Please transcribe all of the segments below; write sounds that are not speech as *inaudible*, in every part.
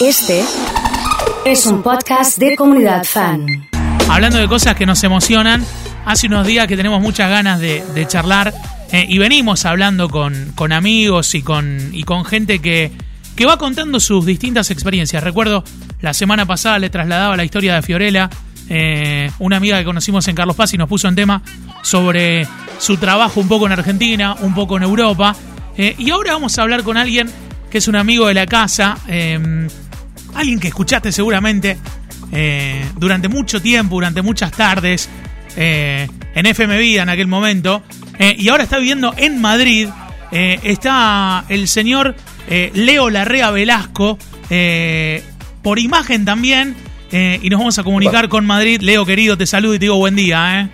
Este es un podcast de comunidad fan. Hablando de cosas que nos emocionan, hace unos días que tenemos muchas ganas de, charlar eh, y venimos hablando con, amigos y con, gente que, va contando sus distintas experiencias. Recuerdo, la semana pasada le trasladaba la historia de Fiorella, eh, una amiga que conocimos en Carlos Paz y nos puso en tema sobre su trabajo un poco en Argentina, un poco en Europa. Eh, y ahora vamos a hablar con alguien que es un amigo de la casa, alguien que escuchaste seguramente eh, durante mucho tiempo, durante muchas tardes, en FM Vida en aquel momento, y ahora está viviendo en Madrid. está el señor Leo Larrea Velasco, por imagen también, eh, y nos vamos a comunicar con Madrid. Leo, querido, te saludo y te digo buen día.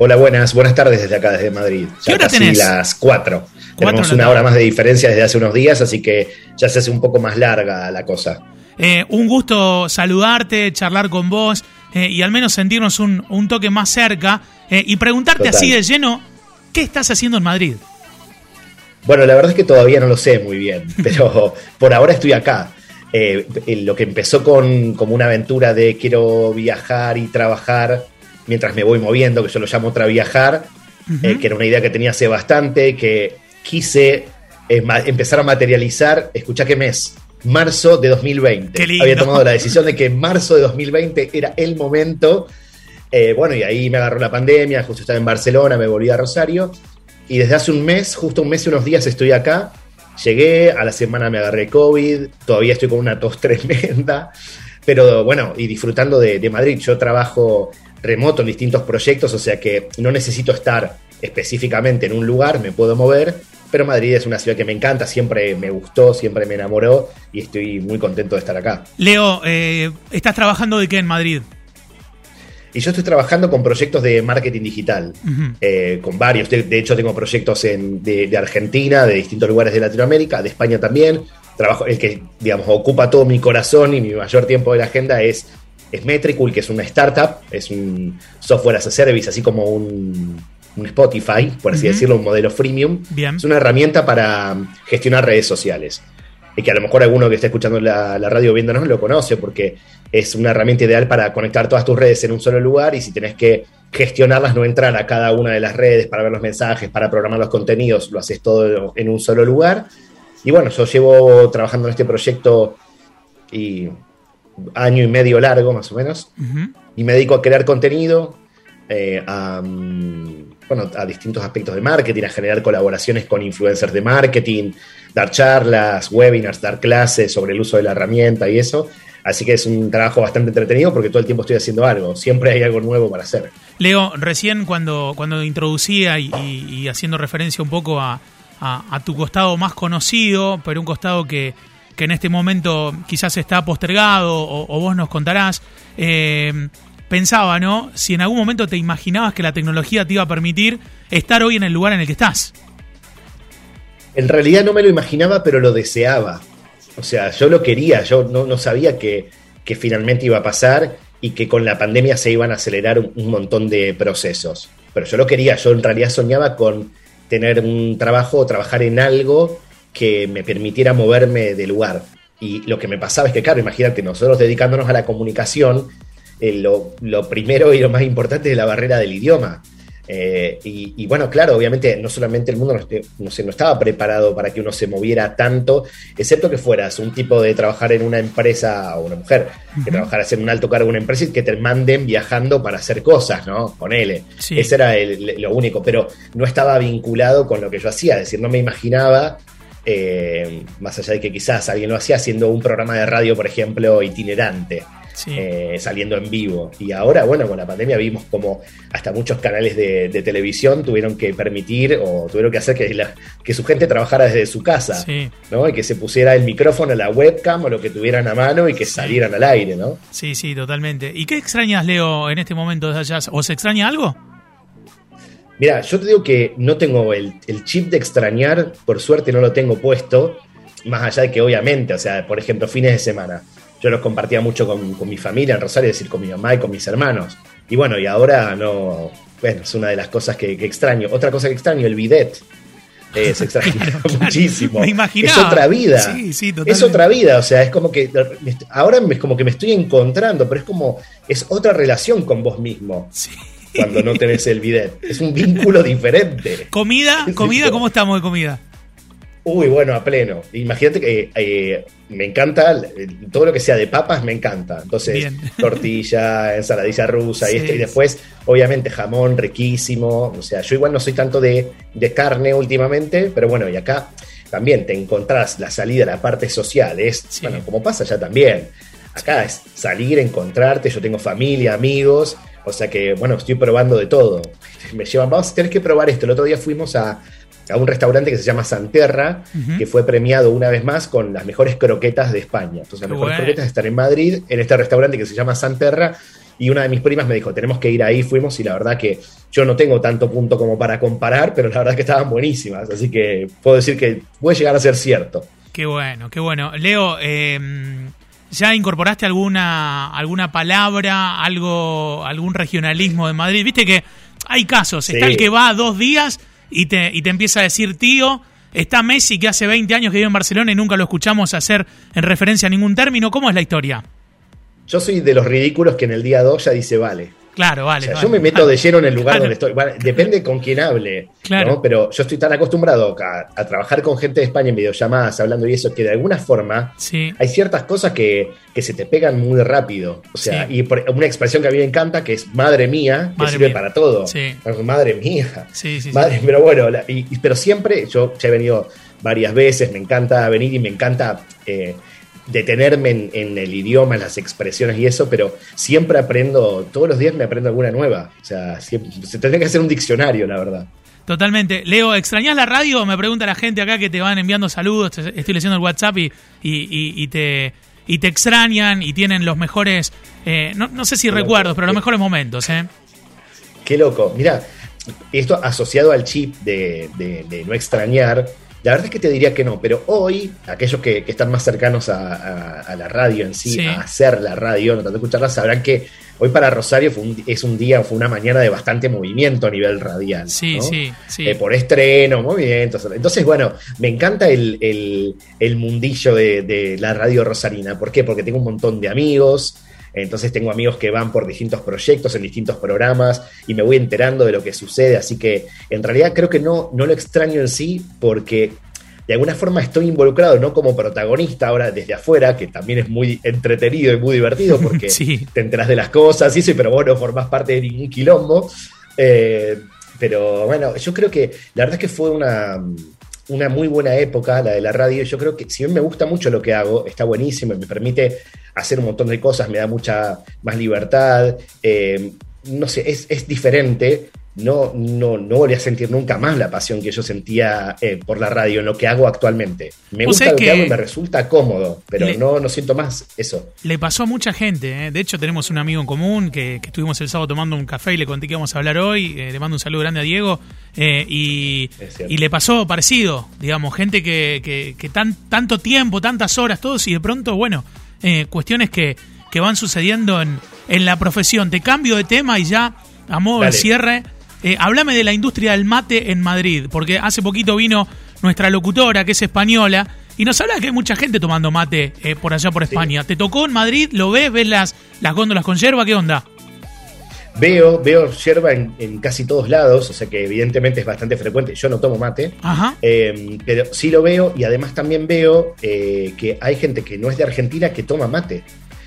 ¿Eh? Hola, buenas, buenas tardes desde acá, desde Madrid. ¿Qué hora tenés? las 4. Tenemos una hora más de diferencia desde hace unos días, así que ya se hace un poco más larga la cosa. Eh, un gusto saludarte, charlar con vos y al menos sentirnos un, toque más cerca y preguntarte así de lleno, ¿qué estás haciendo en Madrid? Bueno, la verdad es que todavía no lo sé muy bien, *laughs* pero por ahora estoy acá. Eh, lo que empezó con como una aventura de quiero viajar y trabajar mientras me voy moviendo, que yo lo llamo otra viajar, eh, que era una idea que tenía hace bastante, que quise eh, empezar a materializar, escucha qué mes, marzo de 2020. Había tomado la decisión de que marzo de 2020 era el momento. bueno, y ahí me agarró la pandemia, justo estaba en Barcelona, me volví a Rosario, y desde hace un mes, justo un mes y unos días estoy acá Llegué, a la semana me agarré COVID, todavía estoy con una tos *laughs* tremenda, pero bueno, y disfrutando de, Madrid. Yo trabajo remoto en distintos proyectos, o sea que no necesito estar específicamente en un lugar, me puedo mover, pero Madrid es una ciudad que me encanta, siempre me gustó, siempre me enamoró y estoy muy contento de estar acá. Leo, eh, ¿estás trabajando de qué en Madrid? Y yo estoy trabajando con proyectos de marketing digital, eh, con varios. De, hecho, tengo proyectos de, Argentina, de distintos lugares de Latinoamérica, de España también. Trabajo, el que, digamos, ocupa todo mi corazón y mi mayor tiempo de la agenda es, es Metricool, que es una startup, es un software as a service, así como un, Spotify, por así decirlo, un modelo freemium. Es una herramienta para gestionar redes sociales y que a lo mejor alguno que esté escuchando la, la radio viéndonos lo conoce, porque es una herramienta ideal para conectar todas tus redes en un solo lugar y si tenés que gestionarlas, no entrar a cada una de las redes para ver los mensajes, para programar los contenidos, lo haces todo en un solo lugar. Y bueno, yo llevo trabajando en este proyecto y año y medio largo más o menos, y me dedico a crear contenido, eh, a, mm, bueno, a distintos aspectos de marketing, a generar colaboraciones con influencers de marketing, dar charlas, webinars, dar clases sobre el uso de la herramienta y eso. Así que es un trabajo bastante entretenido porque todo el tiempo estoy haciendo algo, siempre hay algo nuevo para hacer. Leo, recién cuando, cuando introducía y, haciendo referencia un poco a, tu costado más conocido, pero un costado que, en este momento quizás está postergado o, vos nos contarás, eh, pensaba, ¿no? Si en algún momento te imaginabas que la tecnología te iba a permitir estar hoy en el lugar en el que estás. En realidad no me lo imaginaba, pero lo deseaba. O sea, yo lo quería, yo no, sabía que, finalmente iba a pasar y que con la pandemia se iban a acelerar un, montón de procesos. Pero yo lo quería, yo en realidad soñaba con tener un trabajo o trabajar en algo que me permitiera moverme de lugar. Y lo que me pasaba es que, claro, imagínate, nosotros dedicándonos a la comunicación, eh, lo, lo, primero y lo más importante es la barrera del idioma. Eh, y, bueno, claro, obviamente no solamente el mundo no, no, estaba preparado para que uno se moviera tanto, excepto que fueras un tipo de trabajar en una empresa o una mujer, que trabajaras en un alto cargo en una empresa y que te manden viajando para hacer cosas, ¿no? Con él. Ese era lo único, pero no estaba vinculado con lo que yo hacía, es decir, no me imaginaba eh, más allá de que quizás alguien lo hacía haciendo un programa de radio, por ejemplo, itinerante. Eh, saliendo en vivo. Y ahora, bueno, con la pandemia vimos como hasta muchos canales de, televisión tuvieron que permitir o tuvieron que hacer que, que su gente trabajara desde su casa, ¿no? Y que se pusiera el micrófono, la webcam o lo que tuvieran a mano y que salieran al aire, ¿no? Sí, sí, totalmente. ¿Y qué extrañas, Leo, en este momento desde allá? ¿O se extraña algo? Mira, yo te digo que no tengo el, el chip de extrañar, por suerte no lo tengo puesto, más allá de que obviamente, o sea, por ejemplo, fines de semana yo los compartía mucho con, mi familia en Rosario, es decir, con mi mamá y con mis hermanos. Y bueno, y ahora no, bueno, es una de las cosas que, extraño. Otra cosa que extraño, el bidet. Eh, se *laughs* extraña muchísimo. Me imaginaba. Es otra vida. Sí, sí, es totalmente. otra vida, o sea, es como que ahora es como que me estoy encontrando, pero es como, es otra relación con vos mismo. Sí. Cuando no tenés el bidet. Es un vínculo diferente. ¿Comida? ¿Comida? ¿Cómo estamos de comida? Uy, bueno, a pleno. Imagínate que eh, me encanta, todo lo que sea de papas me encanta. Entonces, Bien. tortilla, *laughs* ensaladilla rusa Sí. y esto. Y después, obviamente, jamón riquísimo. O sea, yo igual no soy tanto de, de carne últimamente, pero bueno, y acá también te encontrás la salida, la parte social. Es, Sí. bueno, como pasa ya también. Acá es salir, encontrarte. Yo tengo familia, amigos. O sea que, bueno, estoy probando de todo. Me llevan, vamos, tenés que probar esto. El otro día fuimos a, a un restaurante que se llama Santerra, que fue premiado una vez más con las mejores croquetas de España. Entonces, las Qué mejores bueno. croquetas están en Madrid, en este restaurante que se llama Santerra. Y una de mis primas me dijo, tenemos que ir ahí, fuimos y la verdad que yo no tengo tanto punto como para comparar, pero la verdad que estaban buenísimas, así que puedo decir que puede llegar a ser cierto. Qué bueno, qué bueno. Leo, eh, ¿ya incorporaste alguna, alguna palabra, algo, algún regionalismo de Madrid? Viste que hay casos, está el que va dos días y te, y te empieza a decir tío, está Messi que hace 20 años que vive en Barcelona y nunca lo escuchamos hacer en referencia a ningún término. ¿Cómo es la historia? Yo soy de los ridículos que en el día 2 ya dice vale. Claro, vale. O sea, vale. yo me meto de lleno en el lugar Claro. donde estoy. Bueno, depende con quién hable. Claro. ¿no? Pero yo estoy tan acostumbrado a, a trabajar con gente de España en videollamadas, hablando y eso, que de alguna forma Sí, hay ciertas cosas que, que se te pegan muy rápido. O sea, Sí. y por- una expresión que a mí me encanta, que es madre mía, que Madre sirve mía. para todo. Sí. Madre mía. sí, sí. sí. Madre, pero bueno, la- y- y- pero siempre, yo ya he venido varias veces, me encanta venir y me encanta eh, detenerme en, en el idioma, en las expresiones y eso, pero siempre aprendo, todos los días me aprendo alguna nueva. O sea, siempre, se tendría que hacer un diccionario, la verdad. Totalmente. Leo, ¿extrañás la radio? Me pregunta la gente acá que te van enviando saludos. te- Estoy leyendo el WhatsApp y, y, y- y te, y te extrañan y tienen los mejores, eh, no, no sé si Qué loco. recuerdos, pero los mejores momentos. ¿eh? Qué loco. Mira, esto asociado al chip de, de- de no extrañar, la verdad es que te diría que no, pero hoy, aquellos que, que están más cercanos a, a- a la radio en sí, Sí. a hacer la radio, no tanto escucharla, sabrán que hoy para Rosario fue un- es un día, fue una mañana de bastante movimiento a nivel radial. Sí, ¿no? sí, sí. Eh, por estreno, movimientos. Entonces, bueno, me encanta el, el- el mundillo de, de la radio rosarina. ¿Por qué? Porque tengo un montón de amigos. Entonces tengo amigos que van por distintos proyectos, en distintos programas, y me voy enterando de lo que sucede. Así que en realidad creo que no, no lo extraño en sí, porque de alguna forma estoy involucrado, no como protagonista ahora desde afuera, que también es muy entretenido y muy divertido, porque *laughs* Sí. te enteras de las cosas y eso, pero vos no formás parte de ningún quilombo. Eh, pero bueno, yo creo que la verdad es que fue una, una muy buena época la de la radio. Yo creo que si bien me gusta mucho lo que hago, está buenísimo, me permite hacer un montón de cosas, me da mucha más libertad. eh, no sé, es, es diferente. No, no, no volví a sentir nunca más la pasión que yo sentía eh, por la radio en lo que hago actualmente. Me gusta lo que, que hago y me resulta cómodo, pero le- no, no siento más eso. Le pasó a mucha gente. ¿eh? De hecho, tenemos un amigo en común que, que estuvimos el sábado tomando un café y le conté que íbamos a hablar hoy. Eh, le mando un saludo grande a Diego. eh, y, y le pasó parecido. Digamos, gente que, que, que tan, tanto tiempo, tantas horas, todos, y de pronto, bueno, cuestiones que, que van sucediendo en, en la profesión. Te cambio de tema y ya, a modo de Dale. cierre, eh, háblame de la industria del mate en Madrid. Porque hace poquito vino nuestra locutora, que es española. Y nos habla que hay mucha gente tomando mate eh, por allá por España. ¿Te tocó en Madrid? ¿Lo ves? ¿Ves las, las góndolas con yerba? ¿Qué onda? Veo, veo yerba en, en casi todos lados, o sea que evidentemente es bastante frecuente. Yo no tomo mate, Ajá. eh, pero sí lo veo y además también veo eh, que hay gente que no es de Argentina que toma mate.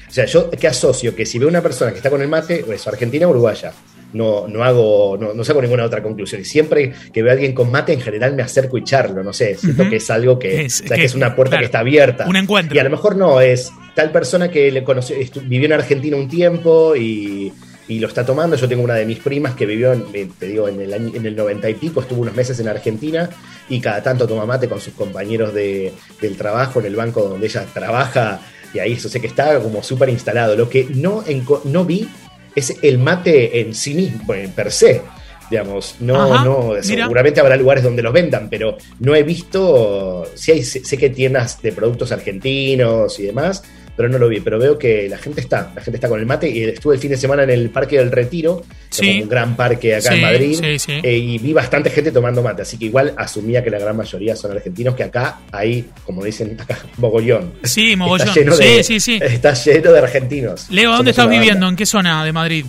O sea, yo que asocio que si veo una persona que está con el mate, es argentina o uruguaya. No, no hago, no, no saco ninguna otra conclusión. Y siempre que veo a alguien con mate, en general me acerco y charlo. No sé, siento que es algo que, Es- o sea, que- que es una puerta claro, que está abierta. un encuentro. Y a lo mejor no, es tal persona que le conoció, vivió en Argentina un tiempo y, y lo está tomando. Yo tengo una de mis primas que vivió, en, eh, te digo, en el, año, en el 90 y pico, estuvo unos meses en Argentina y cada tanto toma mate con sus compañeros de, del trabajo en el banco donde ella trabaja. Y ahí eso sé que está como súper instalado. Lo que no, no vi es el mate en sí mismo, en per se. Digamos, no, Ajá, no, mira. seguramente habrá lugares donde los vendan, pero no he visto, sí hay, sé, sé que hay tiendas de productos argentinos y demás, pero no lo vi, pero veo que la gente está, la gente está con el mate y estuve el fin de semana en el Parque del Retiro, que es un gran parque acá Sí, en Madrid, sí, eh, y vi bastante gente tomando mate, así que igual asumía que la gran mayoría son argentinos, que acá hay, como dicen *laughs* acá, mogollón. Sí, mogollón. Está lleno de, sí, sí. Está lleno de argentinos. Leo, ¿dónde Somos estás viviendo? banda. ¿En qué zona de Madrid?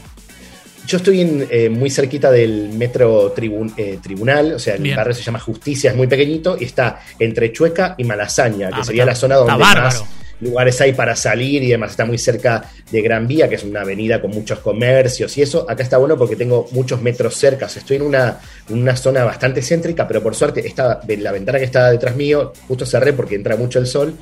Yo estoy en, eh, muy cerquita del metro tribun- eh, tribunal, o sea, el Bien. barrio se llama Justicia, es muy pequeñito y está entre Chueca y Malasaña, que Ah, sería está- la zona donde más lugares hay para salir y demás. Está muy cerca de Gran Vía, que es una avenida con muchos comercios y eso. Acá está bueno porque tengo muchos metros cerca. O sea, estoy en una, una zona bastante céntrica, pero por suerte esta, la ventana que está detrás mío, justo cerré porque entra mucho el sol.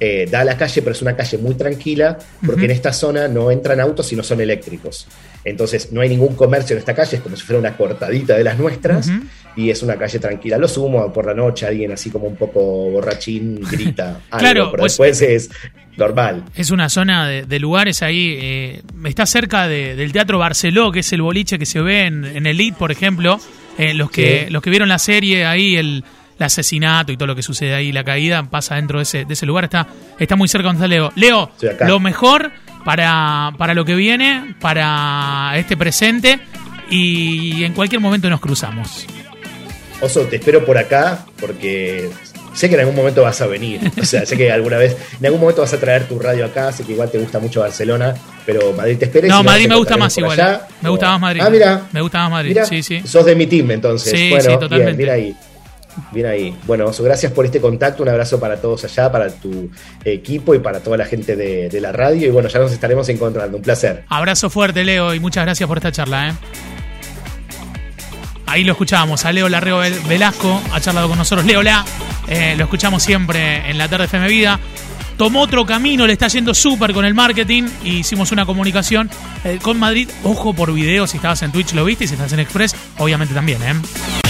eh, da a la calle, pero es una calle muy tranquila, porque en esta zona no entran autos y no son eléctricos. Entonces no hay ningún comercio en esta calle, es como si fuera una cortadita de las nuestras. Y es una calle tranquila. Lo sumo por la noche, alguien así como un poco borrachín grita. *laughs* algo, Claro, pero pues- después es normal. Es una zona de, de lugares ahí. eh, está cerca de- del Teatro Barceló, que es el boliche que se ve en, en Elite, por ejemplo. Eh, los, que, los que vieron la serie ahí, el, el asesinato y todo lo que sucede ahí, la caída, pasa dentro de ese, de ese lugar. Está, está muy cerca donde está Leo. Leo, lo mejor para, para lo que viene, para este presente. Y en cualquier momento nos cruzamos. Oso, te espero por acá porque sé que en algún momento vas a venir. O sea, sé que alguna vez, en algún momento vas a traer tu radio acá, sé que igual te gusta mucho Barcelona, pero Madrid te espera. No, si Madrid me gusta más igual. allá. Me gusta O- más Madrid. Ah, mira. Me gusta más Madrid. Mira, Sí, sí. Sos de mi team entonces. Sí, bueno, sí, totalmente. Bien, bien ahí. Bien ahí. Bueno, Oso, gracias por este contacto. Un abrazo para todos allá, para tu equipo y para toda la gente de, de la radio. Y bueno, ya nos estaremos encontrando. Un placer. Abrazo fuerte, Leo, y muchas gracias por esta charla. ¿eh? Ahí lo escuchábamos, a Leo Larreo Vel- Velasco, ha charlado con nosotros. Leo La, eh, lo escuchamos siempre en la tarde FM Vida. Tomó otro camino, le está yendo súper con el marketing. y hicimos una comunicación eh, con Madrid. Ojo por video, si estabas en Twitch lo viste y si estás en Express, obviamente también. ¿eh?